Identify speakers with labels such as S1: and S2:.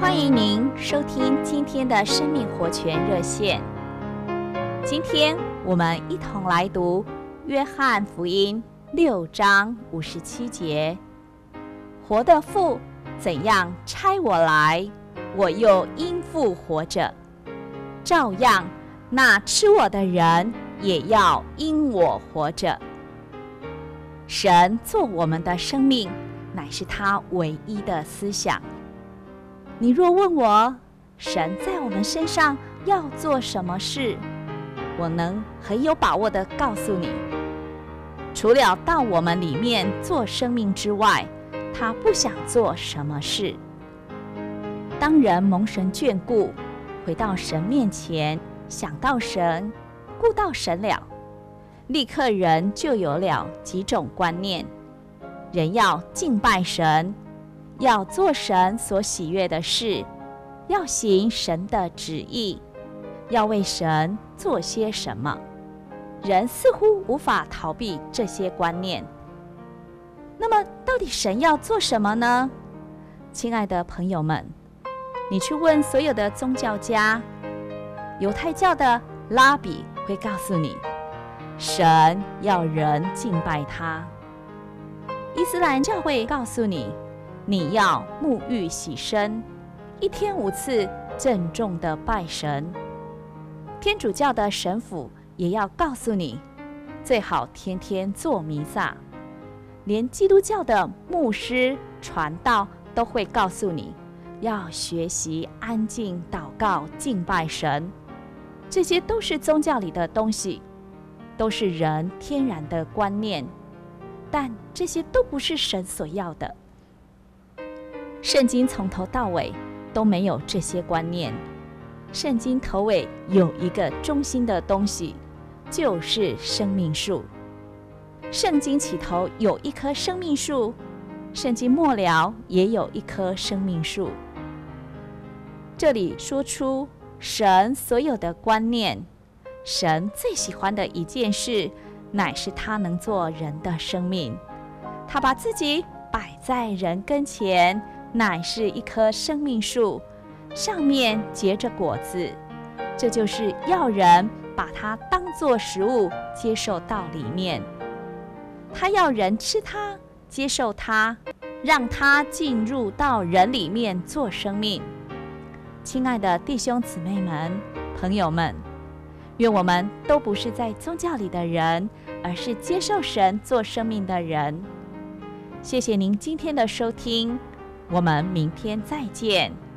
S1: 欢迎您收听今天的生命活泉热线。今天我们一同来读《约翰福音》六章五十七节：“活的父怎样差我来，我又因父活着；照样，那吃我的人也要因我活着。”神做我们的生命，乃是他唯一的思想。你若问我，神在我们身上要做什么事，我能很有把握地告诉你，除了到我们里面做生命之外，他不想做什么事。当人蒙神眷顾，回到神面前，想到神，顾到神了，立刻人就有了几种观念：人要敬拜神。要做神所喜悦的事，要行神的旨意，要为神做些什么。人似乎无法逃避这些观念。那么，到底神要做什么呢？亲爱的朋友们，你去问所有的宗教家，犹太教的拉比会告诉你，神要人敬拜他；伊斯兰教会告诉你。你要沐浴洗身，一天五次郑重的拜神。天主教的神父也要告诉你，最好天天做弥撒。连基督教的牧师传道都会告诉你，要学习安静祷告敬拜神。这些都是宗教里的东西，都是人天然的观念，但这些都不是神所要的。圣经从头到尾都没有这些观念。圣经头尾有一个中心的东西，就是生命树。圣经起头有一棵生命树，圣经末了也有一棵生命树。这里说出神所有的观念，神最喜欢的一件事，乃是他能做人的生命。他把自己摆在人跟前。乃是一棵生命树，上面结着果子，这就是要人把它当作食物接受到里面。他要人吃它，接受它，让它进入到人里面做生命。亲爱的弟兄姊妹们、朋友们，愿我们都不是在宗教里的人，而是接受神做生命的人。谢谢您今天的收听。我们明天再见。